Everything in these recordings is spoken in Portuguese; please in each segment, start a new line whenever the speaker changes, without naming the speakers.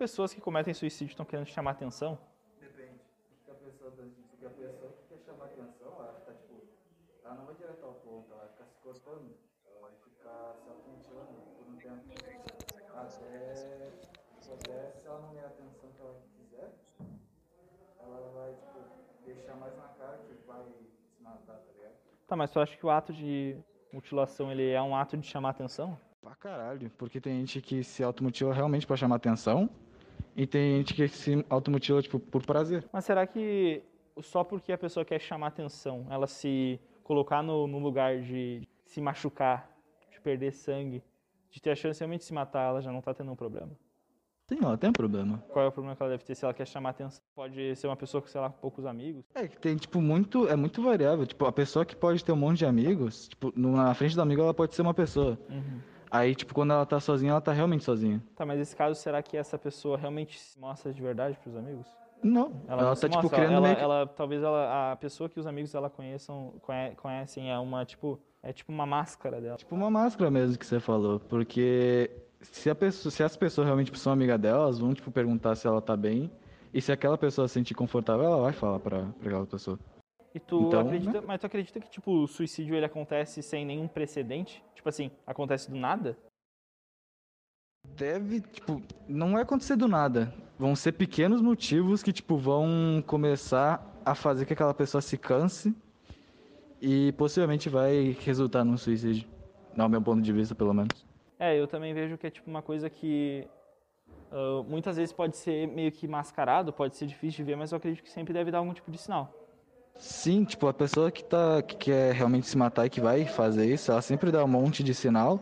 pessoas que cometem suicídio estão querendo chamar atenção?
Depende. Porque a pessoa, porque a pessoa que quer chamar atenção, ela tá tipo. Ela não vai direto ao ponto, ela vai ficar se cortando. Ela vai ficar se auto-mutilando por um tempo. Até, até se ela não der a atenção que ela quiser, ela vai, tipo, deixar mais na cara que vai se matar, tá ligado?
Tá, mas tu acha que o ato de mutilação ele é um ato de chamar atenção?
Pra caralho, porque tem gente que se automutila realmente pra chamar atenção e tem gente que se automutila, tipo, por prazer.
Mas será que só porque a pessoa quer chamar atenção, ela se colocar no, no lugar de se machucar, de perder sangue, de ter a chance realmente de se matar, ela já não tá tendo um problema?
Sim, ela tem um problema.
Qual é o problema que ela deve ter se ela quer chamar atenção? Pode ser uma pessoa com, sei lá, poucos amigos.
É que tem, tipo, muito. É muito variável. Tipo, a pessoa que pode ter um monte de amigos, tipo, na frente do amigo ela pode ser uma pessoa. Aí, tipo, quando ela tá sozinha, ela tá realmente sozinha.
Tá, mas nesse caso, será que essa pessoa realmente se mostra de verdade pros amigos?
Não. Ela,
não se
tá, tipo,
mostra,
criando
ela,
meio que.
ela- talvez ela, a pessoa que os amigos dela conheçam, conhe- conhecem é uma, tipo, é tipo uma máscara dela.
Tipo uma máscara mesmo que você falou. Porque se, a pessoa, se as pessoas realmente tipo, são amigas delas, vão, tipo, perguntar se ela tá bem. E se aquela pessoa se sentir confortável, ela vai falar pra, pra aquela pessoa.
E tu
Então,
acredita, mas tu acredita que, tipo, o suicídio ele acontece sem nenhum precedente? Tipo assim, acontece do nada?
Deve, tipo, não vai acontecer do nada. Vão ser pequenos motivos que, tipo, vão começar a fazer que aquela pessoa se canse e possivelmente vai resultar num suicídio. Não, meu ponto de vista, pelo menos.
É, eu também vejo que é tipo uma coisa que ah, muitas vezes pode ser meio que mascarado, pode ser difícil de ver, mas eu acredito que sempre deve dar algum tipo de sinal.
Sim, tipo, a pessoa que tá que quer realmente se matar e que vai fazer isso, ela sempre dá um monte de sinal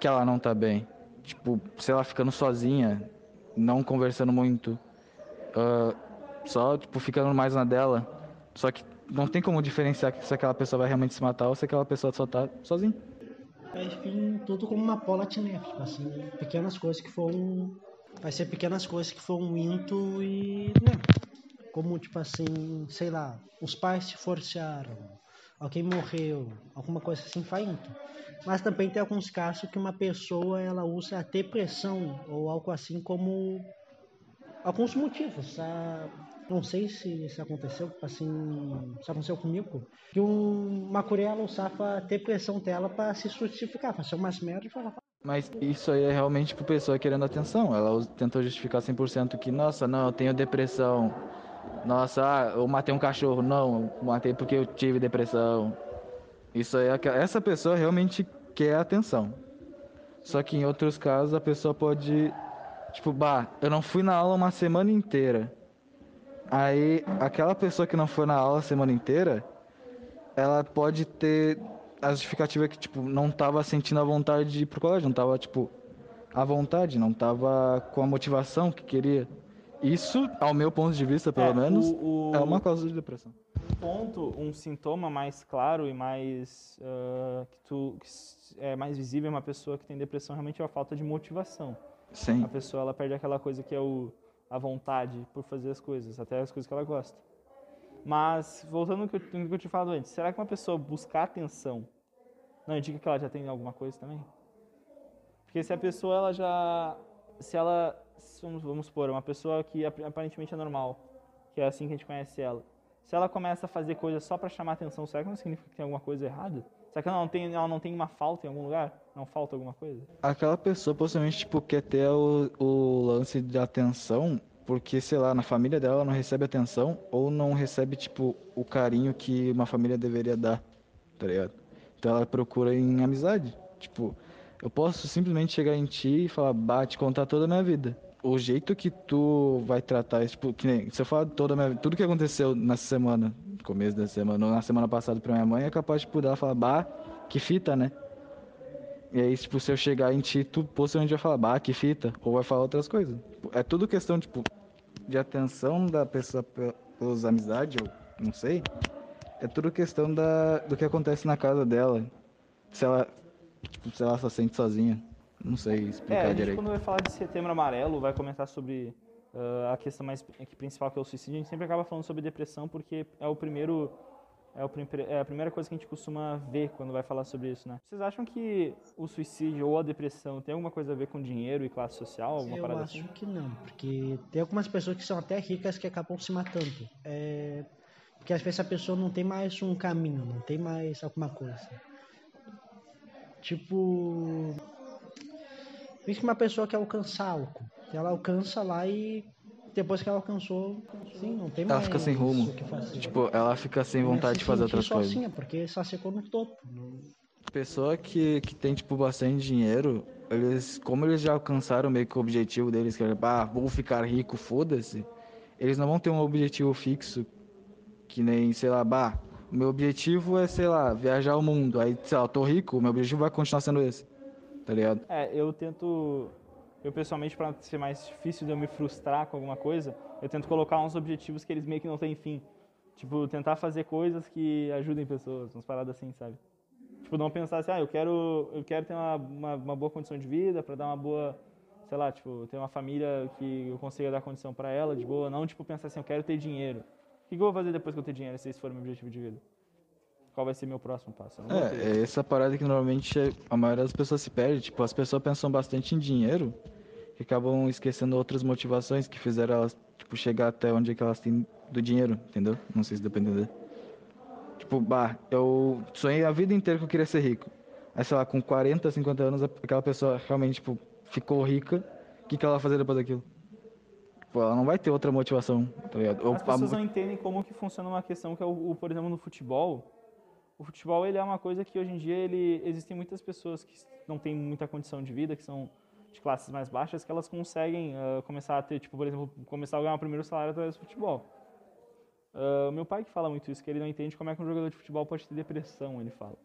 que ela não tá bem. Tipo, sei lá, ficando sozinha, não conversando muito, ah, só, tipo, ficando mais na dela. Só que não tem como diferenciar se aquela pessoa vai realmente se matar ou se aquela pessoa só tá sozinha.
Vai vir tudo como uma bola tipo assim, pequenas coisas que foram. Vai ser pequenas coisas que foram indo e. né? Como, tipo assim, sei lá, os pais se divorciaram, alguém morreu, alguma coisa assim vai indo. Mas também tem alguns casos que uma pessoa ela usa a depressão ou algo assim como alguns motivos. ah, Não sei se isso aconteceu, tipo assim, isso aconteceu comigo. Que um, uma coreana usava a depressão dela para se justificar, fazer umas merdas e falar.
Mas isso aí é realmente, tipo, pessoa querendo atenção. Ela tentou justificar 100% que, nossa, não, eu tenho depressão. Nossa, ah, eu matei um cachorro. Não, matei porque eu tive depressão. Isso é essa pessoa realmente quer atenção. Só que em outros casos a pessoa pode, tipo, bah, eu não fui na aula uma semana inteira. Aí aquela pessoa que não foi na aula a semana inteira, ela pode ter a justificativa que, tipo, não tava sentindo a vontade de ir pro colégio, não tava, tipo, à vontade, não tava com a motivação que queria. Isso, ao meu ponto de vista, pelo
É,
menos,
o- o-
é uma causa de depressão.
ponto, um sintoma mais claro e mais ah, que tu que é mais visível em uma pessoa que tem depressão realmente é a falta de motivação.
Sim.
A pessoa ela perde aquela coisa que é o a vontade por fazer as coisas, até as coisas que ela gosta. Mas voltando ao que eu, no que eu te falado antes, será que uma pessoa buscar atenção não indica que ela já tem alguma coisa também? Porque se a pessoa ela já se ela vamos, vamos supor, uma pessoa que ap- aparentemente é normal, que é assim que a gente conhece ela. Se ela começa a fazer coisas só para chamar atenção, será que não significa que tem alguma coisa errada? Será que ela não tem, ela não tem uma falta em algum lugar? Não falta alguma coisa?
Aquela pessoa possivelmente, tipo, quer ter o, o lance de atenção porque, sei lá, na família dela ela não recebe atenção ou não recebe, tipo, o carinho que uma família deveria dar, tá ligado? Então ela procura em amizade. Tipo, eu posso simplesmente chegar em ti e falar, bate, contar toda a minha vida. O jeito que tu vai tratar isso, tipo, que nem, se eu falar toda minha tudo que aconteceu nessa semana, começo da semana, ou na semana passada pra minha mãe, é capaz, tipo, dela falar, bah, que fita, né? E aí, tipo, se eu chegar em ti, tu possivelmente vai falar, bah, que fita, ou vai falar outras coisas. Tipo, É tudo questão, tipo, de atenção da pessoa pe- pelas amizades, ou não sei. É tudo questão da, do que acontece na casa dela. Se ela, tipo, se ela só sente sozinha. Não sei
É,
explicar
a gente
direito.
quando vai falar de setembro amarelo, vai comentar sobre ah, a questão mais principal que é o suicídio, a gente sempre acaba falando sobre depressão porque é o primeiro é, o prim- é a primeira coisa que a gente costuma ver quando vai falar sobre isso, né? Vocês acham que o suicídio ou a depressão tem alguma coisa a ver com dinheiro e classe social, alguma
Eu
parada
acho
assim?
que não, porque tem algumas pessoas que são até ricas que acabam se matando. É, porque às vezes a pessoa não tem mais um caminho, não tem mais alguma coisa. Tipo. Pensa que uma pessoa quer alcançar algo. Ela alcança lá e depois que ela alcançou, sim, não tem
Ela
mais
fica sem rumo.
o que fazer.
Tipo, ela fica sem vontade de fazer outras coisas.
sozinha, porque só secou no topo.
Pessoa que, que tem, tipo, bastante dinheiro, eles, como eles já alcançaram meio que o objetivo deles, que é, ah, vou ficar rico, foda-se, eles não vão ter um objetivo fixo, que nem, sei lá, bah, meu objetivo é, sei lá, viajar o mundo. Aí, sei lá, eu tô rico, o meu objetivo vai continuar sendo esse, tá ligado?
É, eu tento. Eu pessoalmente, pra ser mais difícil de eu me frustrar com alguma coisa, eu tento colocar uns objetivos que eles meio que não têm fim. Tipo, tentar fazer coisas que ajudem pessoas, umas paradas assim, sabe? Tipo, não pensar assim, ah, eu quero, eu quero ter uma, uma, uma boa condição de vida pra dar uma boa, sei lá, tipo, ter uma família que eu consiga dar condição pra ela de boa. Não, tipo, pensar assim, eu quero ter dinheiro. O que eu vou fazer depois que eu ter dinheiro, se esse for o meu objetivo de vida? Qual vai ser meu próximo passo?
É, é essa parada que normalmente é- a maioria das pessoas se perde. Tipo, as pessoas pensam bastante em dinheiro e acabam esquecendo outras motivações que fizeram elas, tipo, chegar até onde é que elas têm do dinheiro, entendeu? Não sei se deu pra entender. Tipo, bah, eu sonhei a vida inteira que eu queria ser rico. Aí, sei lá, com 40, 50 anos, aquela pessoa realmente, tipo, ficou rica. O que, que ela vai fazer depois daquilo? Tipo, ela não vai ter outra motivação, tá ligado?
As pessoas não entendem como que funciona uma questão que é o, o, por exemplo, no futebol. O futebol ele é uma coisa que hoje em dia ele existem muitas pessoas que não têm muita condição de vida, que são de classes mais baixas, que elas conseguem ah, começar a ter, tipo, por exemplo, começar a ganhar o primeiro salário através do futebol. Ah, meu pai que fala muito isso, que ele não entende como é que um jogador de futebol pode ter depressão, ele fala.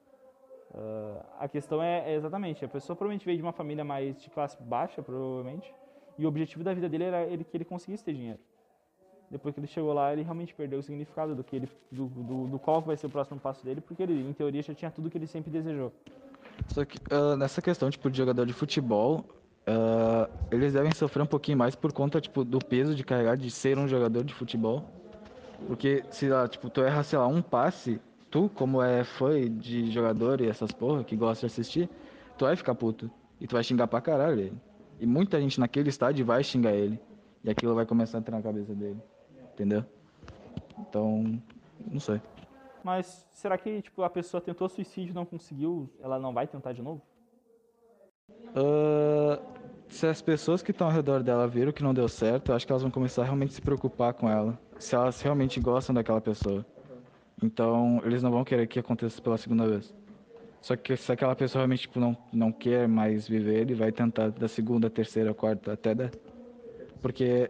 Ah, a questão é, é exatamente, a pessoa provavelmente veio de uma família mais de classe baixa, provavelmente, e o objetivo da vida dele era ele, que ele conseguisse ter dinheiro depois que ele chegou lá, ele realmente perdeu o significado do que ele, do, do, do qual vai ser o próximo passo dele, porque ele, em teoria, já tinha tudo que ele sempre desejou.
Só que ah, nessa questão, tipo, de jogador de futebol, ah, eles devem sofrer um pouquinho mais por conta, tipo, do peso de carregar de ser um jogador de futebol. Porque, se lá, tipo, tu erra, sei lá, um passe, tu, como é fã de jogador e essas porra que gosta de assistir, tu vai ficar puto. E tu vai xingar pra caralho ele. E muita gente naquele estádio vai xingar ele. E aquilo vai começar a entrar na cabeça dele. Entendeu? Então, não sei.
Mas será que tipo, a pessoa tentou suicídio e não conseguiu, ela não vai tentar de novo?
Ah, se as pessoas que estão ao redor dela viram que não deu certo, eu acho que elas vão começar a realmente se preocupar com ela. Se elas realmente gostam daquela pessoa. Então, eles não vão querer que aconteça pela segunda vez. Só que se aquela pessoa realmente tipo, não, não quer mais viver, ele vai tentar da segunda, terceira, quarta, até dar. Porque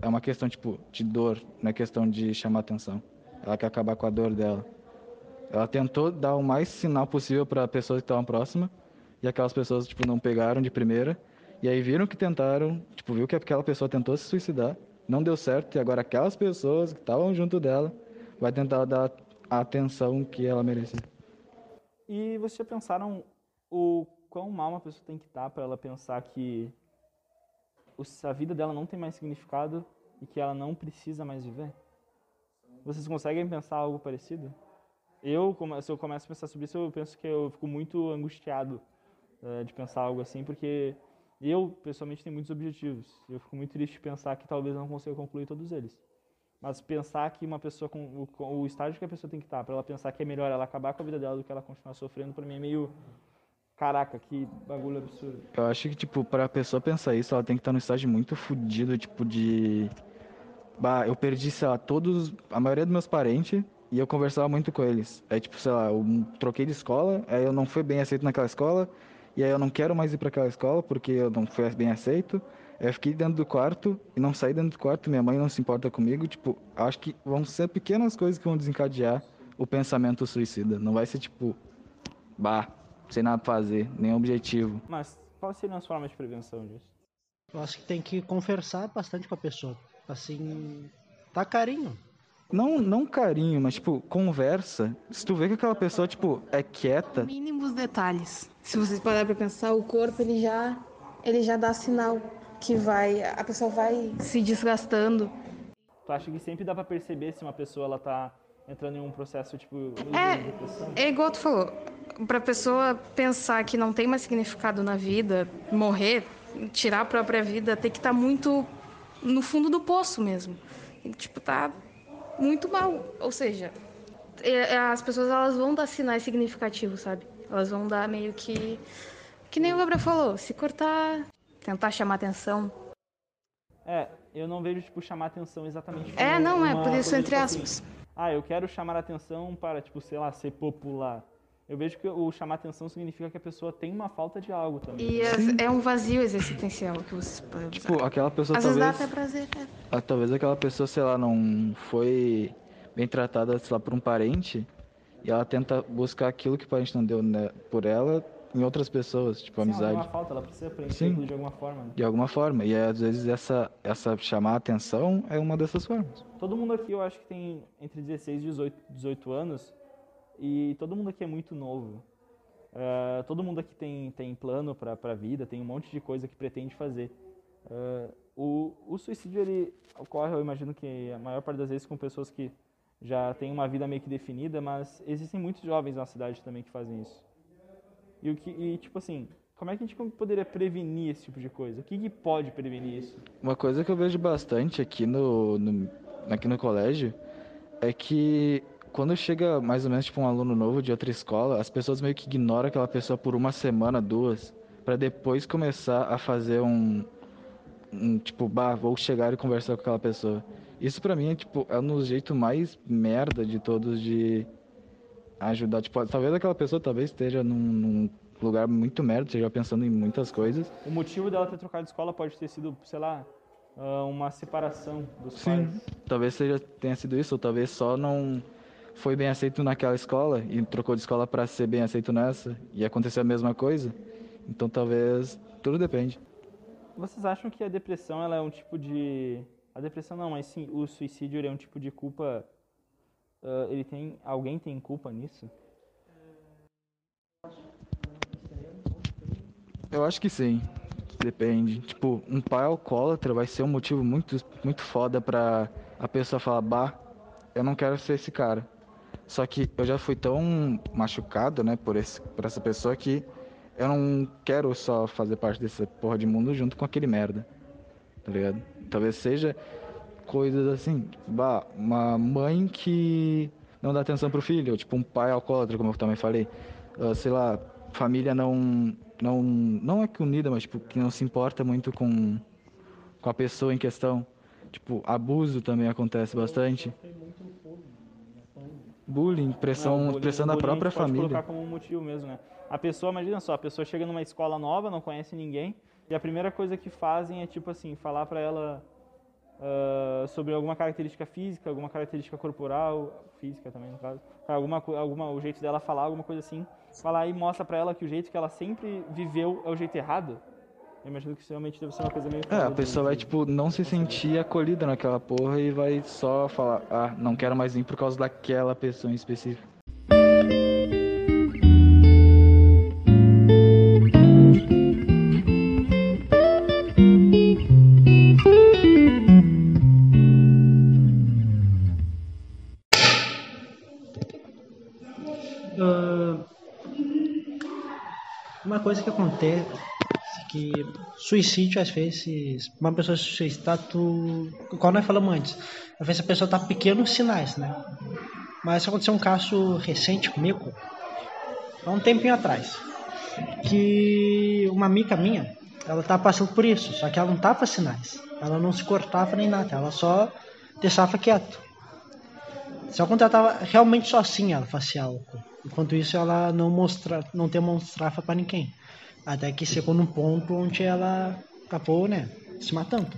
é uma questão tipo de dor, não é questão de chamar atenção. Ela quer acabar com a dor dela. Ela tentou dar o mais sinal possível para pessoas que estavam próximas e aquelas pessoas tipo não pegaram de primeira e aí viram que tentaram, tipo viu que aquela pessoa tentou se suicidar, não deu certo e agora aquelas pessoas que estavam junto dela vai tentar dar a atenção que ela merecia.
E vocês já pensaram o quão mal uma pessoa tem que estar para ela pensar que a vida dela não tem mais significado e que ela não precisa mais viver? Vocês conseguem pensar algo parecido? Eu, se eu começo a pensar sobre isso, eu penso que eu fico muito angustiado eh, de pensar algo assim, porque eu, pessoalmente, tenho muitos objetivos. Eu fico muito triste de pensar que talvez eu não consiga concluir todos eles. Mas pensar que uma pessoa com o, o estágio que a pessoa tem que estar, para ela pensar que é melhor ela acabar com a vida dela do que ela continuar sofrendo, para mim é meio caraca, que bagulho absurdo.
Eu acho que, tipo, pra pessoa pensar isso, ela tem que estar num estágio muito fodido, tipo, de. Bah, eu perdi, sei lá, todos. A maioria dos meus parentes e eu conversava muito com eles. Aí, tipo, sei lá, eu troquei de escola, aí eu não fui bem aceito naquela escola, e aí eu não quero mais ir pra aquela escola porque eu não fui bem aceito. Aí eu fiquei dentro do quarto e não saí dentro do quarto, minha mãe não se importa comigo. Tipo, acho que vão ser pequenas coisas que vão desencadear o pensamento suicida. Não vai ser tipo, bah, sem nada pra fazer, nem objetivo.
Mas quais seriam as formas de prevenção disso?
Eu acho que tem que conversar bastante com a pessoa. Assim, dá carinho.
Não, não carinho, mas tipo, conversa. Se tu vê que aquela pessoa, tipo, é quieta,
Mínimos detalhes. Se vocês pararem pra pensar, o corpo ele já ele já dá sinal que vai a pessoa vai se desgastando.
Tu acha que sempre dá pra perceber se uma pessoa ela tá entrando em um processo, tipo,
É. É igual tu falou, pra pessoa pensar que não tem mais significado na vida, morrer, tirar a própria vida, tem que estar muito no fundo do poço mesmo. Tipo, tá muito mal. Ou seja, é- é- as pessoas elas vão dar sinais significativos, sabe? Elas vão dar meio que. Que nem o Gabriel falou, se cortar, tentar chamar atenção.
É, eu não vejo, tipo, chamar atenção exatamente
É, não, é, por isso, entre
tipo assim,
aspas.
ah, eu quero chamar atenção para, tipo, sei lá, ser popular. Eu vejo que o chamar atenção significa que a pessoa tem uma falta de algo também.
E é, é um vazio existencial que você pode usar.
Tipo, aquela pessoa
Às vezes dá
talvez.
até prazer, é.
ah, talvez aquela pessoa, sei lá, não foi bem tratada, sei lá, por um parente. E ela tenta buscar aquilo que o parente não deu né, por ela em outras pessoas, tipo,
Sim,
amizade.
uma falta, ela precisa preencher de alguma forma. né?
De alguma forma. E às vezes essa, essa chamar a atenção é uma dessas formas.
Todo mundo aqui, eu acho que tem entre 16 e 18, 18 anos. E todo mundo aqui é muito novo. Eh, todo mundo aqui tem, tem plano para a vida, tem um monte de coisa que pretende fazer. Eh, o, o suicídio, ele ocorre, eu imagino que a maior parte das vezes com pessoas que já têm uma vida meio que definida, mas existem muitos jovens na cidade também que fazem isso. E, o que, e tipo assim, como é que a gente poderia prevenir esse tipo de coisa? O que, que pode prevenir isso?
Uma coisa que eu vejo bastante aqui no, no- aqui no colégio é que quando chega mais ou menos tipo um aluno novo de outra escola, as pessoas meio que ignoram aquela pessoa por uma semana, duas, para depois começar a fazer um, um tipo, bah, vou chegar e conversar com aquela pessoa. Isso pra mim é tipo, é um dos jeitos mais merda de todos de ajudar, tipo, talvez aquela pessoa talvez esteja num, num lugar muito merda, esteja pensando em muitas coisas.
O motivo dela ter trocado de escola pode ter sido, sei lá, ah, uma separação dos
Sim,
pais.
talvez seja, tenha sido isso, ou talvez só não foi bem aceito naquela escola e trocou de escola para ser bem aceito nessa e aconteceu a mesma coisa. Então talvez tudo depende.
Vocês acham que a depressão ela é um tipo de. A depressão não, mas sim, o suicídio é um tipo de culpa. ah, ele tem. Alguém tem culpa nisso?
Eu acho que sim. Depende. Tipo, um pai alcoólatra vai ser um motivo muito, muito foda pra a pessoa falar, bah, eu não quero ser esse cara. Só que eu já fui tão machucado, né, por, esse, por essa pessoa que eu não quero só fazer parte dessa porra de mundo junto com aquele merda. Tá ligado? Talvez seja coisas assim, bah, uma mãe que não dá atenção pro filho, tipo um pai alcoólatra, como eu também falei. Ah, sei lá, família não não não é que unida, mas tipo que não se importa muito com com a pessoa em questão. Tipo, abuso também acontece bastante. Bullying, pressão,
Não, bullying-
pressão da própria família.
colocar como motivo mesmo, né? A pessoa, imagina só, a pessoa chega numa escola nova, não conhece ninguém, e a primeira coisa que fazem é tipo assim, falar pra ela ah, sobre alguma característica física, alguma característica corporal, física também no caso, alguma, alguma o jeito dela falar, alguma coisa assim, falar e mostra pra ela que o jeito que ela sempre viveu é o jeito errado. Eu imagino que isso realmente deve ser uma coisa meio
É, a
de-
pessoa vai, tipo, não se sentir acolhida naquela porra e vai só falar, ah, não quero mais vir por causa daquela pessoa em específico.
Ah, uma coisa que acontece suicídio às vezes uma pessoa se suicidar tu igual nós falamos antes às vezes a pessoa tá pequenos sinais né mas aconteceu um caso recente comigo há um tempinho atrás que uma amiga minha ela tá passando por isso só que ela não tava sinais ela não se cortava nem nada ela só deixava quieto só quando ela tava realmente sozinha ela fazia álcool. Enquanto isso ela não mostra, não demonstrava para ninguém. Até que chegou num ponto onde ela acabou, né, se matando.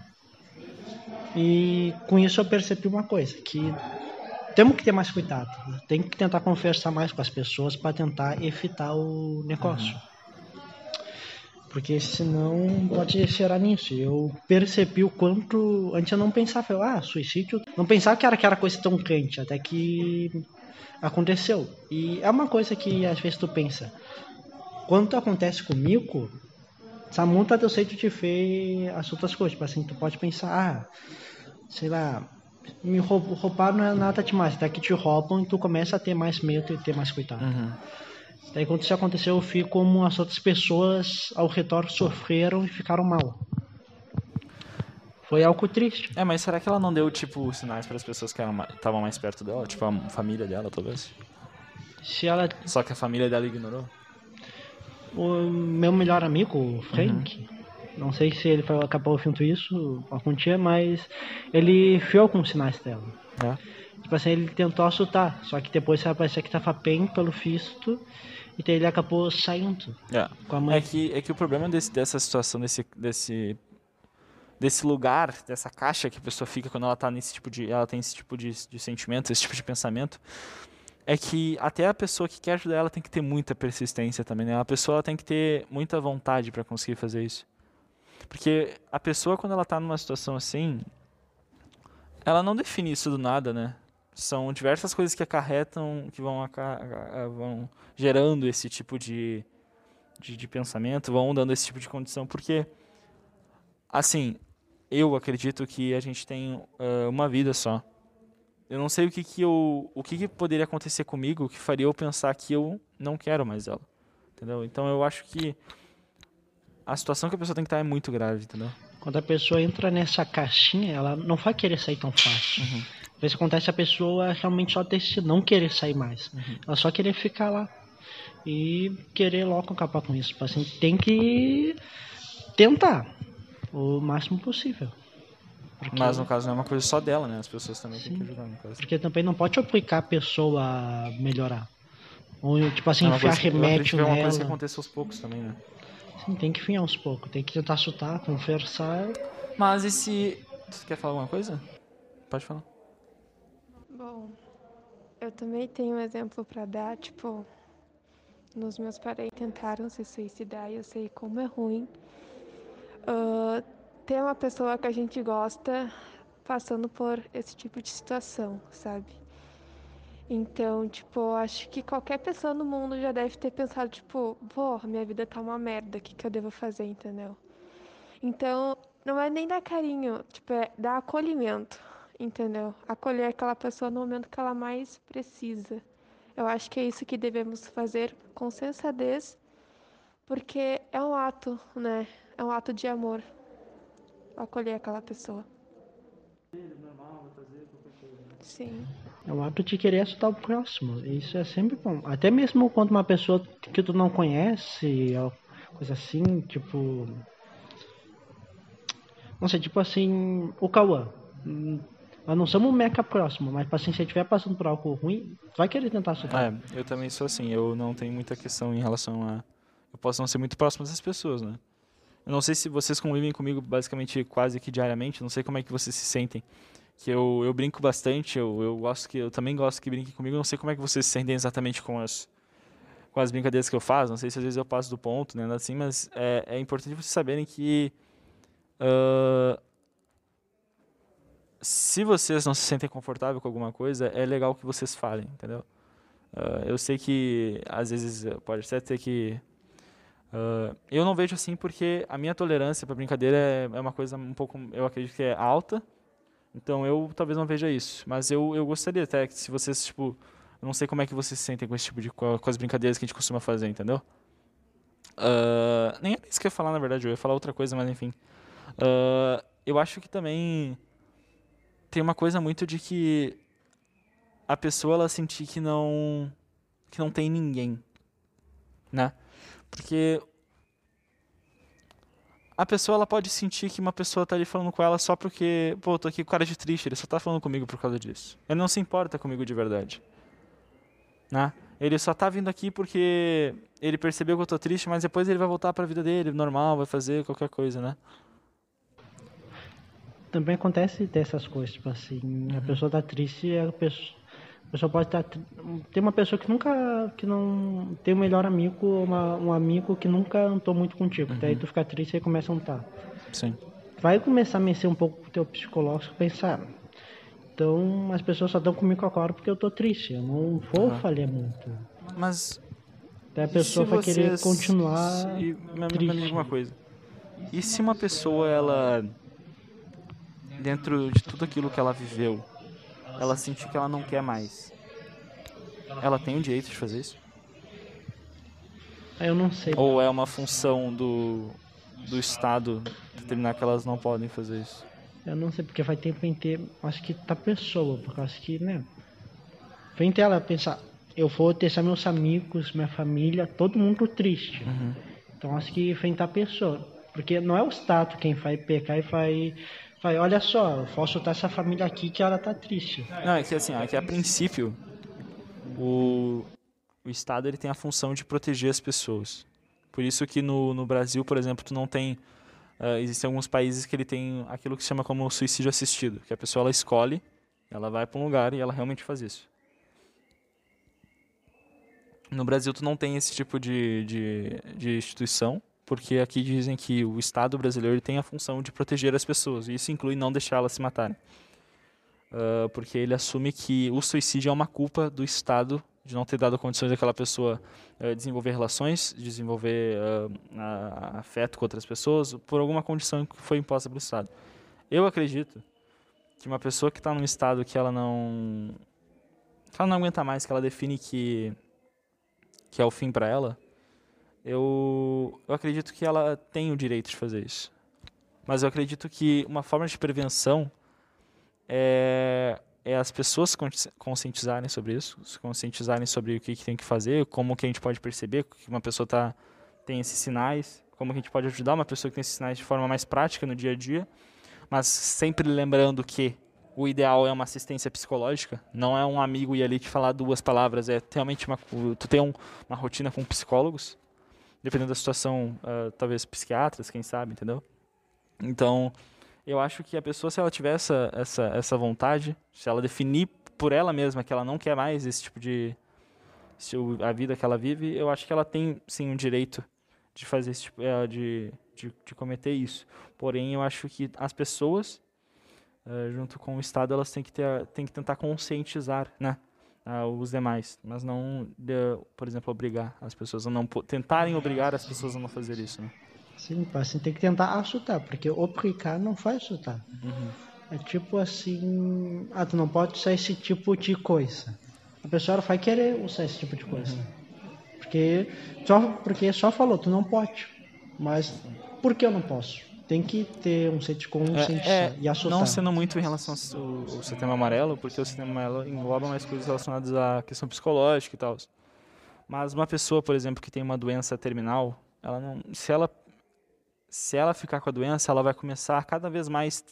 E com isso eu percebi uma coisa, que temos que ter mais cuidado. né? Tem que tentar conversar mais com as pessoas para tentar evitar o negócio. Porque senão pode gerar nisso. Eu percebi o quanto. Antes eu não pensava, eu, ah, suicídio. Não pensava que era aquela coisa tão quente, até que aconteceu. E é uma coisa que às vezes tu pensa. Quando acontece comigo, essa muda teu jeito de ver as outras coisas. Tipo assim, tu pode pensar, ah, sei lá, Me roub- roubar não é nada demais, até que te roubam e tu começa a ter mais medo e ter mais cuidado.
Uhum.
Daí quando isso aconteceu, eu vi como as outras pessoas ao redor sofreram e ficaram mal. Foi algo triste.
É, mas será que ela não deu, tipo, sinais para as pessoas que estavam mais perto dela? Tipo, a família dela, talvez?
Se ela.
Só que a família dela ignorou?
O meu melhor amigo, o Frank, não sei se ele foi- acabou ouvindo isso dia, mas ele viu alguns sinais dela.
É.
Tipo assim, ele tentou assustar, só que depois parecia que tava bem pelo visto, e daí ele acabou saindo
É.
com a mãe.
É que, é que o problema desse, dessa situação, desse, desse, desse lugar, dessa caixa que a pessoa fica quando ela tá nesse tipo de. Ela tem esse tipo de, de sentimento, esse tipo de pensamento, é que até a pessoa que quer ajudar ela tem que ter muita persistência também, né? A pessoa tem que ter muita vontade para conseguir fazer isso. Porque a pessoa, quando ela tá numa situação assim, ela não define isso do nada, né? São diversas coisas que acarretam, que vão, vão gerando esse tipo de, de, de pensamento, vão dando esse tipo de condição, porque, assim, eu acredito que a gente tem eh, uma vida só. Eu não sei o que que eu, o que que poderia acontecer comigo que faria eu pensar que eu não quero mais ela, entendeu? Então eu acho que a situação que a pessoa tem que estar é muito grave, entendeu?
Quando a pessoa entra nessa caixinha, ela não vai querer sair tão fácil. Às vezes acontece a pessoa realmente só decidir não querer sair mais. Ela só querer ficar lá. E querer logo acabar com isso. Tipo Assim, tem que tentar o máximo possível. Porque,
Mas no caso não é uma coisa só dela, né? As pessoas também têm que ajudar no caso.
porque também não pode obrigar a pessoa a melhorar. Ou, tipo assim,
É
enfiar
coisa
remédio
que é uma coisa que
nela.
acontece aos poucos também, né?
Sim, tem que enfiar aos poucos. Tem que tentar chutar, conversar.
Mas e se... Você quer falar alguma coisa? Pode falar.
Bom, eu também tenho um exemplo para dar, tipo, nos meus parentes tentaram se suicidar e eu sei como é ruim ah, ter uma pessoa que a gente gosta passando por esse tipo de situação, sabe? Então, tipo, acho que qualquer pessoa no mundo já deve ter pensado, tipo, porra, minha vida tá uma merda, o que, que eu devo fazer, entendeu? Então, não é nem dar carinho, tipo, é dar acolhimento, entendeu? Acolher aquela pessoa no momento que ela mais precisa. Eu acho que é isso que devemos fazer com sensatez, porque é um ato, né? É um ato de amor. Acolher aquela pessoa. Sim.
É um ato de querer ajudar o próximo. Isso é sempre bom. Até mesmo quando uma pessoa que tu não conhece, ou coisa assim, tipo. Não sei, tipo assim, o Cauã. Nós não somos um meca próximo, mas tipo assim, se ele estiver passando por algo ruim, tu vai querer tentar ajudar.
É, eu também sou assim, eu não tenho muita questão em relação a. Eu posso não ser muito próximo dessas pessoas, né? Eu não sei se vocês convivem comigo basicamente quase que diariamente, não sei como é que vocês se sentem. Que eu, eu brinco bastante, eu, eu gosto que. Eu também gosto que brinquem comigo, não sei como é que vocês se sentem exatamente com as, com as brincadeiras que eu faço, não sei se às vezes eu passo do ponto, né? Assim, mas é, é importante vocês saberem que. ah, se vocês não se sentem confortáveis com alguma coisa, é legal que vocês falem, entendeu? Ah, eu sei que às vezes pode até ter que. Ah, eu não vejo assim porque a minha tolerância para brincadeira é, é uma coisa um pouco. Eu acredito que é alta. Então eu talvez não veja isso. Mas eu, eu gostaria até que se vocês, tipo. Eu não sei como é que vocês se sentem com esse tipo de. com, as brincadeiras que a gente costuma fazer, entendeu? Ah, nem era isso que eu ia falar, na verdade. Eu ia falar outra coisa, mas enfim. Ah, eu acho que também tem uma coisa muito de que a pessoa ela sentir que não que não tem ninguém, né? Porque a pessoa ela pode sentir que uma pessoa tá ali falando com ela só porque, pô, tô aqui com cara de triste, ele só tá falando comigo por causa disso. Ele não se importa comigo de verdade. Né? Ele só tá vindo aqui porque ele percebeu que eu tô triste, mas depois ele vai voltar para a vida dele, normal, vai fazer qualquer coisa, né?
Também acontece dessas coisas, tipo assim, a pessoa tá triste e a pessoa, a pessoa pode estar. tem uma pessoa que nunca. que não. tem um melhor amigo, uma, um amigo que nunca andou muito contigo. Daí tu fica triste e começa a andar.
Sim.
Vai começar a mexer um pouco com o teu psicológico pensar. Então as pessoas só estão comigo agora porque eu tô triste. Eu não vou falhar muito.
Mas
Daí a pessoa vai querer continuar.
se- me-
triste.
diga uma coisa. E se uma pessoa, ela. Dentro de tudo aquilo que ela viveu, ela sentir que ela não quer mais, ela tem o direito de fazer isso?
Eu não sei.
Ou é uma função do, do Estado determinar que elas não podem fazer isso?
Eu não sei, porque vai tempo inteiro. Acho que tá pessoa, porque acho que, né? Vem ela pensar, eu vou deixar meus amigos, minha família, todo mundo triste.
Uhum.
Então acho que vem a pessoa. Porque não é o Estado quem vai pecar e vai. Vai olha só, eu posso soltar essa família aqui que ela tá triste.
Não, é que assim, é que a princípio o, o Estado ele tem a função de proteger as pessoas. Por isso que no, no Brasil, por exemplo, tu não tem. Uh, existem alguns países que ele tem aquilo que se chama como suicídio assistido, que a pessoa ela escolhe, ela vai para um lugar e ela realmente faz isso. No Brasil tu não tem esse tipo de, de, de instituição, porque aqui dizem que o Estado brasileiro tem a função de proteger as pessoas, e isso inclui não deixá-las se matarem. Uh, porque ele assume que o suicídio é uma culpa do Estado de não ter dado condições daquela pessoa uh, desenvolver relações, desenvolver uh, afeto com outras pessoas, por alguma condição que foi imposta pelo Estado. Eu acredito que uma pessoa que está num estado que ela não que ela não aguenta mais, que ela define que que é o fim para ela, eu, eu acredito que ela tem o direito de fazer isso. Mas eu acredito que uma forma de prevenção é, é as pessoas conscientizarem sobre isso, se conscientizarem sobre o que, que tem que fazer, como que a gente pode perceber que uma pessoa tá, tem esses sinais, como que a gente pode ajudar uma pessoa que tem esses sinais de forma mais prática no dia a dia, mas sempre lembrando que o ideal é uma assistência psicológica, não é um amigo ir ali te falar duas palavras, é realmente uma, tu ter um, uma rotina com psicólogos, dependendo da situação, uh, talvez psiquiatras, quem sabe, entendeu? Então, eu acho que a pessoa, se ela tiver essa, essa, essa vontade, se ela definir por ela mesma que ela não quer mais esse tipo de. a vida que ela vive, eu acho que ela tem sim o direito de fazer esse tipo, eh, de, de, de cometer isso. Porém, eu acho que as pessoas uh, junto com o Estado, elas têm que, ter, têm que tentar conscientizar né, uh, os demais, mas não, por exemplo, obrigar as pessoas a não tentarem obrigar as pessoas a não fazer isso. Né?
Sim, assim tem que tentar assustar, porque obrigar não faz assustar.
Uhum.
É tipo assim, ah, tu não pode usar esse tipo de coisa. A pessoa vai querer usar esse tipo de coisa. Uhum. Porque só porque só falou, tu não pode. Mas por que eu não posso? Tem que ter um consciência é, é, e assustar.
Não sendo muito em relação ao, ao setembro amarelo, porque o setembro amarelo engloba mais coisas relacionadas à questão psicológica e tal. Mas uma pessoa, por exemplo, que tem uma doença terminal, ela não, se ela se ela ficar com a doença, ela vai começar a cada vez mais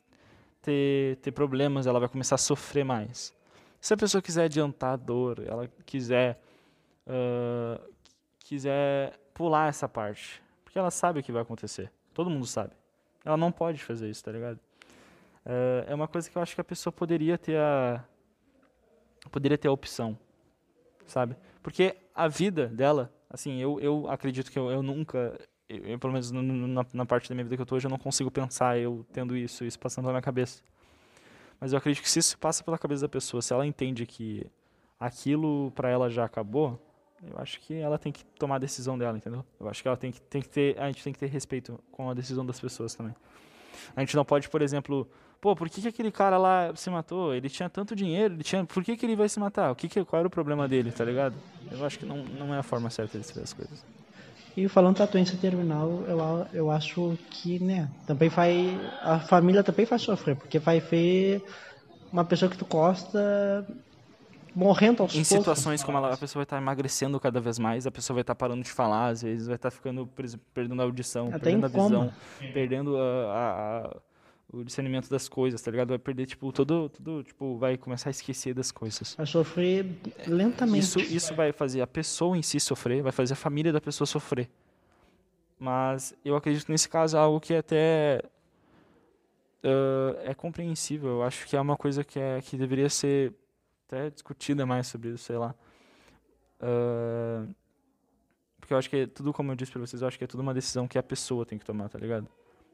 ter, ter problemas, ela vai começar a sofrer mais. Se a pessoa quiser adiantar a dor, ela quiser uh, quiser pular essa parte, porque ela sabe o que vai acontecer. Todo mundo sabe. Ela não pode fazer isso, tá ligado? É, é uma coisa que eu acho que a pessoa poderia ter a. Poderia ter a opção, sabe? Porque a vida dela, assim, eu, eu acredito que eu, eu nunca. Eu, eu, pelo menos na, na, parte da minha vida que eu tô hoje, eu não consigo pensar eu tendo isso, isso passando pela minha cabeça. Mas eu acredito que se isso passa pela cabeça da pessoa, se ela entende que aquilo para ela já acabou, eu acho que ela tem que tomar a decisão dela, entendeu? Eu acho que ela tem que, tem que ter, a gente tem que ter respeito com a decisão das pessoas também. A gente não pode, por exemplo, pô, por que, que aquele cara lá se matou? Ele tinha tanto dinheiro, ele tinha, por que, que ele vai se matar? O que, que qual era o problema dele, tá ligado? Eu acho que não, não é a forma certa de se ver as coisas.
E falando da doença terminal, eu, eu acho que, né, também vai a família também vai sofrer, porque vai ver uma pessoa que tu gosta morrendo aos
Em poucos. situações como ela, a pessoa vai estar emagrecendo cada vez mais, a pessoa vai estar parando de falar, às vezes vai estar ficando perdendo a audição,
Até
perdendo a visão, perdendo a, a, a, o discernimento das coisas, tá ligado? Vai perder, tipo, todo, tudo, tipo, vai começar a esquecer das coisas.
Vai sofrer lentamente.
Isso, isso vai fazer a pessoa em si sofrer, vai fazer a família da pessoa sofrer. Mas eu acredito que nesse caso é algo que até uh, é compreensível. Eu acho que é uma coisa que, é, que deveria ser até discutida mais sobre isso, sei lá. Uh, porque eu acho que tudo, como eu disse pra vocês, eu acho que é tudo uma decisão que a pessoa tem que tomar, tá ligado?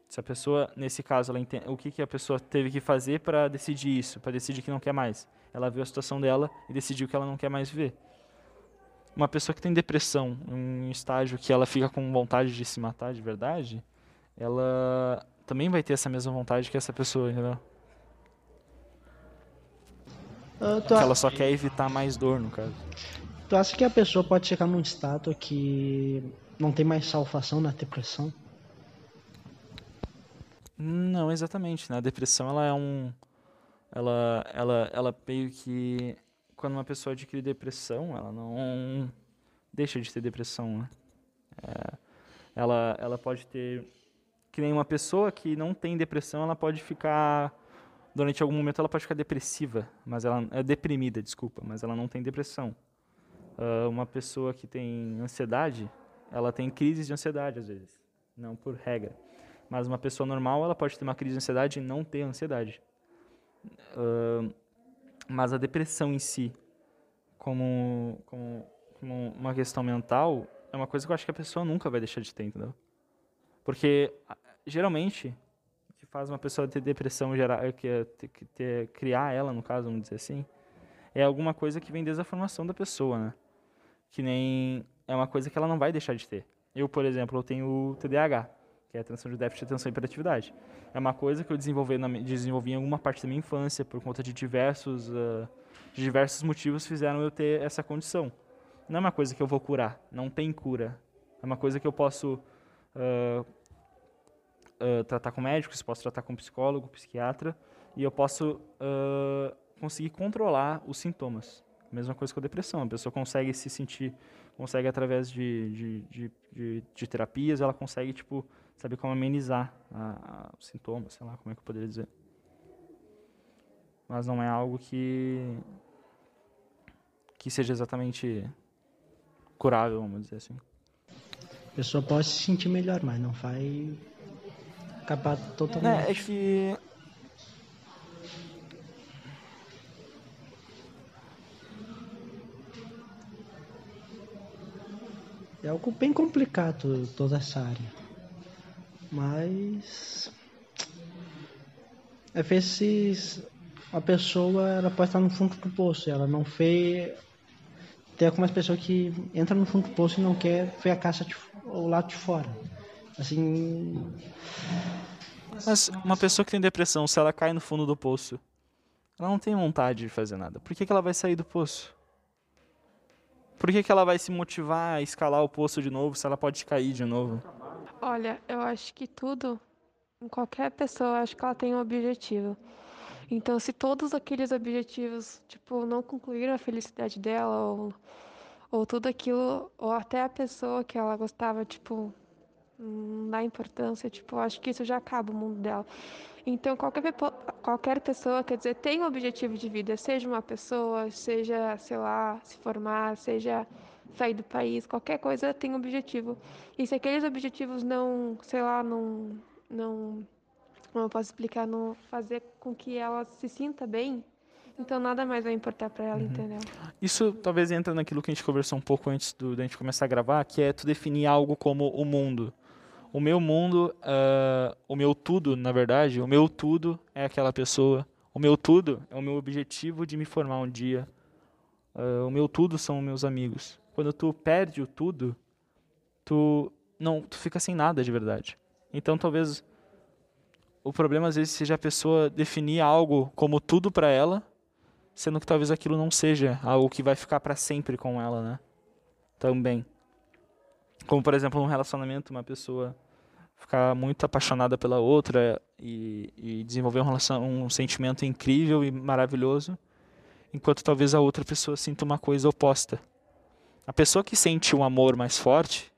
Se a pessoa, nesse caso, ela entende, o que, que a pessoa teve que fazer para decidir isso, para decidir que não quer mais. Ela viu a situação dela e decidiu que ela não quer mais viver. Uma pessoa que tem depressão, um estágio que ela fica com vontade de se matar de verdade, ela também vai ter essa mesma vontade que essa pessoa, entendeu?
Ah, a-
ela só quer evitar mais dor, no caso.
tu acha que a pessoa pode chegar num estado que não tem mais salvação na depressão?
Não, exatamente. né? A depressão, ela é um... Ela, ela, ela meio que... Quando uma pessoa adquire depressão, ela não deixa de ter depressão, né? É, ela, ela pode ter... Que nem uma pessoa que não tem depressão, ela pode ficar... Durante algum momento ela pode ficar depressiva, mas ela é deprimida, desculpa, mas ela não tem depressão. Ah, uma pessoa que tem ansiedade, ela tem crises de ansiedade às vezes, não por regra. Mas uma pessoa normal, ela pode ter uma crise de ansiedade e não ter ansiedade. Ah, mas a depressão em si, como, como, como uma questão mental, é uma coisa que eu acho que a pessoa nunca vai deixar de ter, entendeu? Porque, geralmente, faz uma pessoa ter depressão, gerar, que é ter, que ter, criar ela, no caso, vamos dizer assim, é alguma coisa que vem desde a formação da pessoa, né? Que nem é uma coisa que ela não vai deixar de ter. Eu, por exemplo, eu tenho o TDAH, que é a de déficit de atenção e hiperatividade. É uma coisa que eu desenvolvi, na, desenvolvi em alguma parte da minha infância por conta de diversos, ah, de diversos motivos fizeram eu ter essa condição. Não é uma coisa que eu vou curar, não tem cura. É uma coisa que eu posso ah, ah, tratar com médicos, posso tratar com psicólogo, psiquiatra, e eu posso ah, conseguir controlar os sintomas. Mesma coisa com a depressão, a pessoa consegue se sentir, consegue através de, de, de, de, de terapias, ela consegue, tipo, saber como amenizar a- a- os sintomas, sei lá, como é que eu poderia dizer. Mas não é algo que que seja exatamente curável, vamos dizer assim.
A pessoa pode se sentir melhor, mas não vai acabar totalmente.
É, é que
É algo bem complicado toda essa área. Mas. Às vezes a pessoa ela pode estar no fundo do poço, ela não vê. Tem algumas pessoas que entram no fundo do poço e não quer ver a caixa de, o lado de fora. Assim.
Mas uma pessoa que tem depressão, se ela cai no fundo do poço, ela não tem vontade de fazer nada. Por que, que ela vai sair do poço? Por que, que ela vai se motivar a escalar o poço de novo se ela pode cair de novo?
Olha, eu acho que tudo, em qualquer pessoa, eu acho que ela tem um objetivo. Então, se todos aqueles objetivos, tipo, não concluíram a felicidade dela, ou, ou tudo aquilo, ou até a pessoa que ela gostava, tipo, não dá importância, tipo, acho que isso já acaba o mundo dela. Então, qualquer, qualquer pessoa, quer dizer, tem um objetivo de vida, seja uma pessoa, seja, sei lá, se formar, seja sair do país, qualquer coisa tem um objetivo. E se aqueles objetivos não, sei lá, não, não, como eu posso explicar, não fazer com que ela se sinta bem, então nada mais vai importar pra ela, entendeu?
Isso talvez entra naquilo que a gente conversou um pouco antes do, da gente começar a gravar, que é tu definir algo como o mundo. O meu mundo, ah, o meu tudo, na verdade, o meu tudo é aquela pessoa. O meu tudo é o meu objetivo de me formar um dia. Ah, o meu tudo são meus amigos. Quando tu perde o tudo, tu não, tu fica sem nada de verdade. Então talvez o problema às vezes seja a pessoa definir algo como tudo pra ela, sendo que talvez aquilo não seja algo que vai ficar pra sempre com ela, né? Também. Como por exemplo, num relacionamento, uma pessoa ficar muito apaixonada pela outra e, e desenvolver um, relacion, um sentimento incrível e maravilhoso, enquanto talvez a outra pessoa sinta uma coisa oposta. A pessoa que sente um amor mais forte,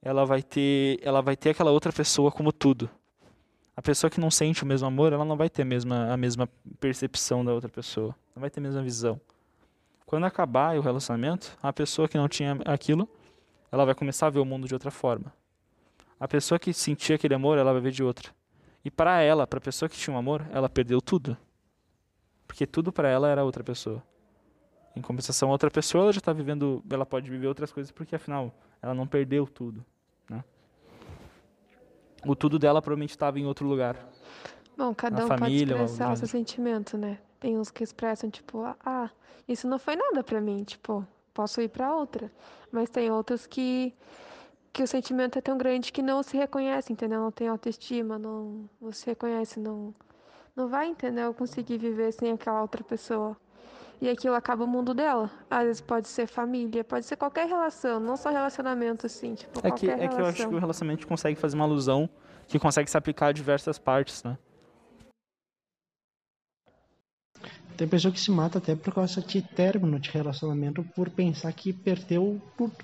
ela vai ter, ela vai ter aquela outra pessoa como tudo. A pessoa que não sente o mesmo amor, ela não vai ter a mesma, a mesma percepção da outra pessoa, não vai ter a mesma visão. Quando acabar o relacionamento, a pessoa que não tinha aquilo, ela vai começar a ver o mundo de outra forma. A pessoa que sentia aquele amor, ela vai ver de outra. E para ela, para a pessoa que tinha um amor, ela perdeu tudo. Porque tudo para ela era outra pessoa. Em compensação, outra pessoa ela já está vivendo, ela pode viver outras coisas porque afinal ela não perdeu tudo, né? O tudo dela provavelmente estava em outro lugar.
Bom, cada um
família,
pode expressar o seu sentimento, né? Tem uns que expressam, tipo, ah, isso não foi nada pra mim, tipo, posso ir pra outra. Mas tem outros que, que o sentimento é tão grande que não se reconhece, entendeu? Não tem autoestima, não, não se reconhece, não, não vai, entendeu? Conseguir viver sem aquela outra pessoa. E aquilo acaba o mundo dela. Às vezes pode ser família, pode ser qualquer relação, não só relacionamento, assim, tipo,
É que,
qualquer
é que eu acho
relação.
que o relacionamento consegue fazer uma alusão que consegue se aplicar a diversas partes, né?
Tem pessoa que se mata até por causa de término de relacionamento por pensar que perdeu tudo.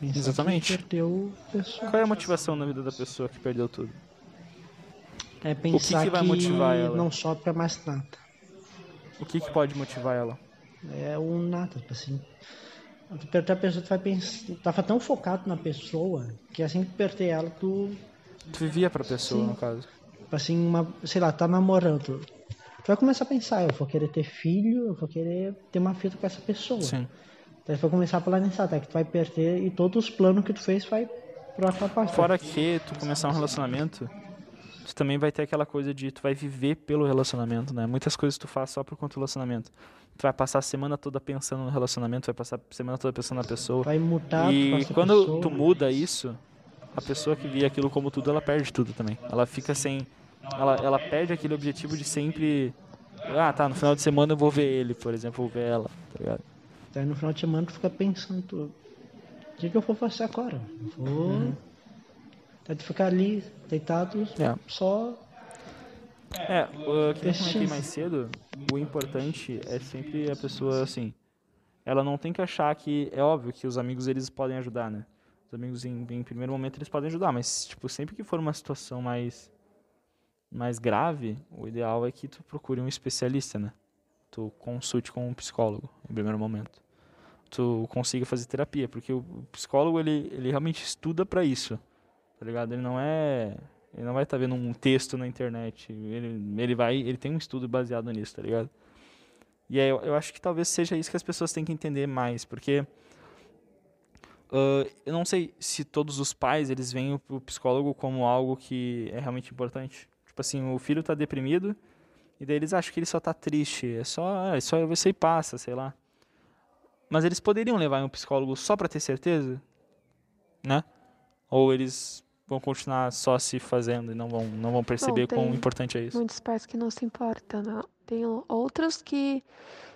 Pensar
Exatamente.
Que perdeu pessoa.
Qual é a motivação na vida da pessoa que perdeu tudo?
É pensar
que vai motivar ela?
não sopra mais nada.
O que, que pode motivar ela?
É um nada, tipo assim. Tu perder a pessoa, tu vai pensar. Tava tão focado na pessoa que assim que perder ela, tu.
Tu vivia pra pessoa,
Sim.
no caso.
Tipo assim, uma, sei lá, tá namorando. Tu vai começar a pensar, eu vou querer ter filho, eu vou querer ter uma vida com essa pessoa.
Sim.
Daí tu vai começar a planejar, até que tu vai perder e todos os planos que tu fez vai pra outra parte.
Fora que tu começar um relacionamento, tu também vai ter aquela coisa de tu vai viver pelo relacionamento, né? Muitas coisas tu faz só por conta do relacionamento. Tu vai passar a semana toda pensando no relacionamento, vai passar a semana toda pensando na pessoa.
Vai mudar
E quando
pessoa.
tu muda isso, a pessoa que via aquilo como tudo, ela perde tudo também. Ela fica sem. Ela, ela perde aquele objetivo de sempre. Ah, tá, no final de semana eu vou ver ele, por exemplo, vou ver ela, tá ligado?
Daí no final de semana tu fica pensando, tu, o que, que eu vou fazer agora? Eu Vou. Daí tu ficar ali, deitado,
É.
só.
É, o que eu comentei mais cedo, o importante é sempre a pessoa, assim, ela não tem que achar que, é óbvio que os amigos eles podem ajudar, né? Os amigos em, em primeiro momento eles podem ajudar, mas, tipo, sempre que for uma situação mais, mais grave, o ideal é que tu procure um especialista, né? Tu consulte com um psicólogo, em primeiro momento. Tu consiga fazer terapia, porque o psicólogo, ele, ele realmente estuda pra isso, tá ligado? Ele não é... Ele não vai estar vendo um texto na internet. Ele, ele vai, ele tem um estudo baseado nisso, tá ligado? E aí eu, eu acho que talvez seja isso que as pessoas têm que entender mais, porque ah, eu não sei se todos os pais eles veem o, o psicólogo como algo que é realmente importante. Tipo assim, o filho tá deprimido e daí eles acham que ele só tá triste, é só, é só você e passa, sei lá. Mas eles poderiam levar em um psicólogo só pra ter certeza, né? Ou eles vão continuar só se fazendo e não vão, não vão perceber quão
tem
importante é isso.
Muitos pais que não se importam, não. Tem outros que,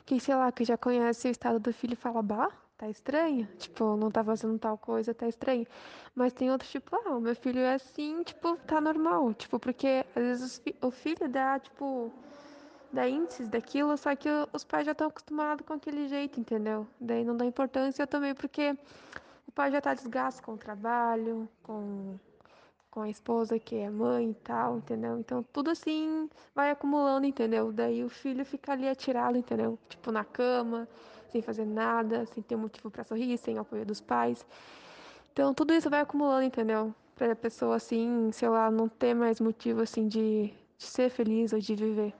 que, sei lá, que já conhecem o estado do filho e falam, bah, tá estranho. Tipo, não tá fazendo tal coisa, tá estranho. Mas tem outros, tipo, ah, o meu filho é assim, tipo, tá normal. Tipo, porque às vezes o filho dá, tipo, dá índices daquilo, só que os pais já estão acostumados com aquele jeito, entendeu? Daí não dá importância também, porque o pai já tá desgasto com o trabalho, com com a esposa que é mãe e tal, entendeu? Então tudo assim vai acumulando, entendeu? Daí o filho fica ali atirado, entendeu? Tipo na cama, sem fazer nada, sem ter motivo pra sorrir, sem apoio dos pais. Então tudo isso vai acumulando, entendeu? Pra pessoa assim, sei lá, não ter mais motivo assim de, de ser feliz ou de viver.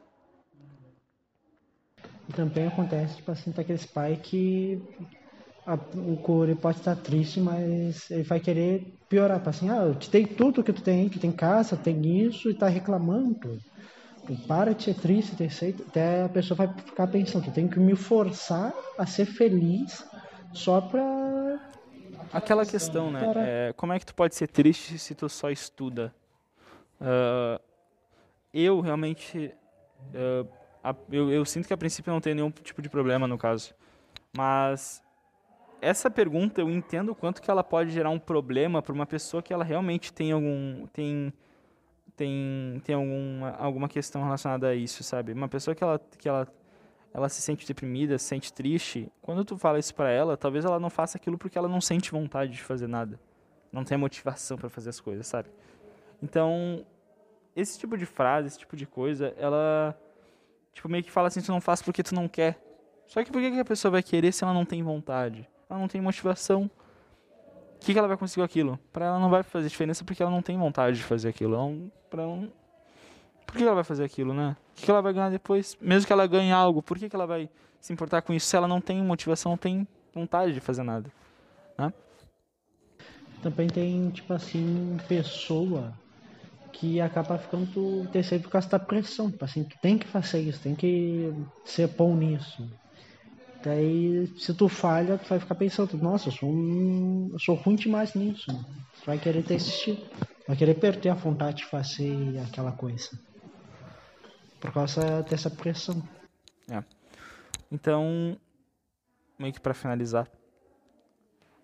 E também acontece, tipo assim, tá aqueles pais que a- o Corey pode estar triste, mas ele vai querer piorar, tipo assim, ah, eu te dei tudo que tu tem, tu tem casa, tem isso e tá reclamando. Tu para de ser triste, ter aceito, até a pessoa vai ficar pensando, tu tem que me forçar a ser feliz só pra.
Aquela questão, né?
Cara.
é, como é que tu pode ser triste se tu só estuda? Ah, eu realmente. ah, a- eu, eu sinto que a princípio não tenho nenhum tipo de problema no caso. Mas essa pergunta eu entendo o quanto que ela pode gerar um problema para uma pessoa que ela realmente tem algum. tem. tem, tem alguma, alguma questão relacionada a isso, sabe? Uma pessoa que ela. Que ela ela se sente deprimida, se sente triste, quando tu fala isso pra ela, talvez ela não faça aquilo porque ela não sente vontade de fazer nada. Não tem motivação pra fazer as coisas, sabe? Então, esse tipo de frase, esse tipo de coisa, ela tipo meio que fala assim, tu não faz porque tu não quer. Só que por que a pessoa vai querer se ela não tem vontade? Ela não tem motivação. O que, que ela vai conseguir aquilo? Pra ela não vai fazer diferença porque ela não tem vontade de fazer aquilo. Ela não, pra ela não- por que ela vai fazer aquilo, né? O que que ela vai ganhar depois? Mesmo que ela ganhe algo, por que que ela vai se importar com isso se ela não tem motivação, não tem vontade de fazer nada?
Também tem, tipo assim, pessoa que acaba ficando terceiro por causa da pressão. Tipo assim, tu tem que fazer isso, tem que ser bom nisso. Daí, se tu falha, tu vai ficar pensando, nossa, eu sou, um, eu sou ruim demais nisso. Tu vai querer desistir. Vai querer perder a vontade de fazer aquela coisa. Por causa dessa pressão.
Então, meio que para finalizar,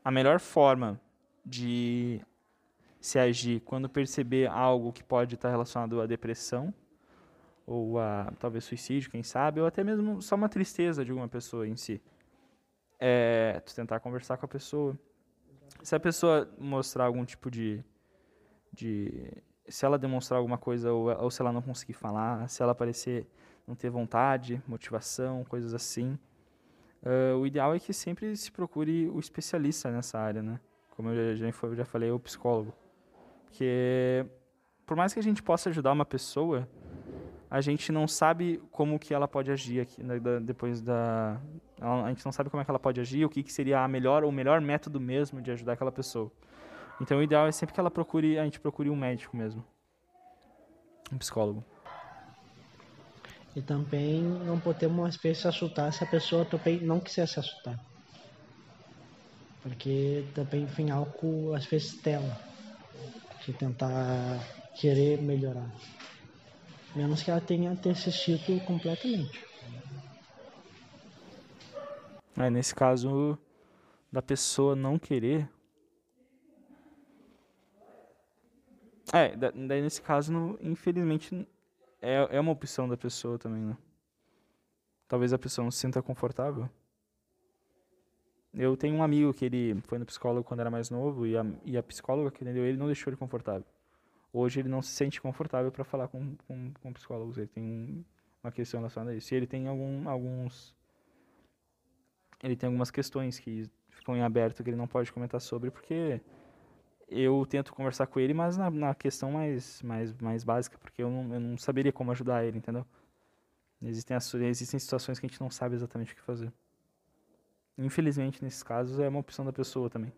a melhor forma de se agir quando perceber algo que pode estar relacionado à depressão ou a talvez suicídio, quem sabe, ou até mesmo só uma tristeza de alguma pessoa em si. É tu tentar conversar com a pessoa. Se a pessoa mostrar algum tipo de, de se ela demonstrar alguma coisa ou, ou se ela não conseguir falar, se ela parecer não ter vontade, motivação, coisas assim, uh, o ideal é que sempre se procure o especialista nessa área, né? Como eu já, já, já falei, o psicólogo. Porque por mais que a gente possa ajudar uma pessoa, a gente não sabe como que ela pode agir aqui, né, da, depois da a gente não sabe como é que ela pode agir o que, que seria a melhor o melhor método mesmo de ajudar aquela pessoa. Então o ideal é sempre que ela procure a gente procure um médico mesmo. Um psicólogo.
E também não podemos às vezes assustar se a pessoa também não quiser se assustar porque também vem algo às vezes dela de tentar querer melhorar menos que ela tenha desistido completamente.
É, nesse caso da pessoa não querer. É, daí nesse caso, infelizmente, é, é uma opção da pessoa também, né? Talvez a pessoa não se sinta confortável. Eu tenho um amigo que ele foi no psicólogo quando era mais novo e a, e a psicóloga que atendeu ele não deixou ele confortável hoje ele não se sente confortável para falar com, com, com, psicólogos. Ele tem uma questão relacionada a isso. E ele tem algum, alguns. Ele tem algumas questões que ficam em aberto que ele não pode comentar sobre, porque eu tento conversar com ele, mas na, na questão mais, mais, mais básica, porque eu não, eu não saberia como ajudar ele, entendeu? Existem, existem situações que a gente não sabe exatamente o que fazer. Infelizmente, nesses casos, é uma opção da pessoa também.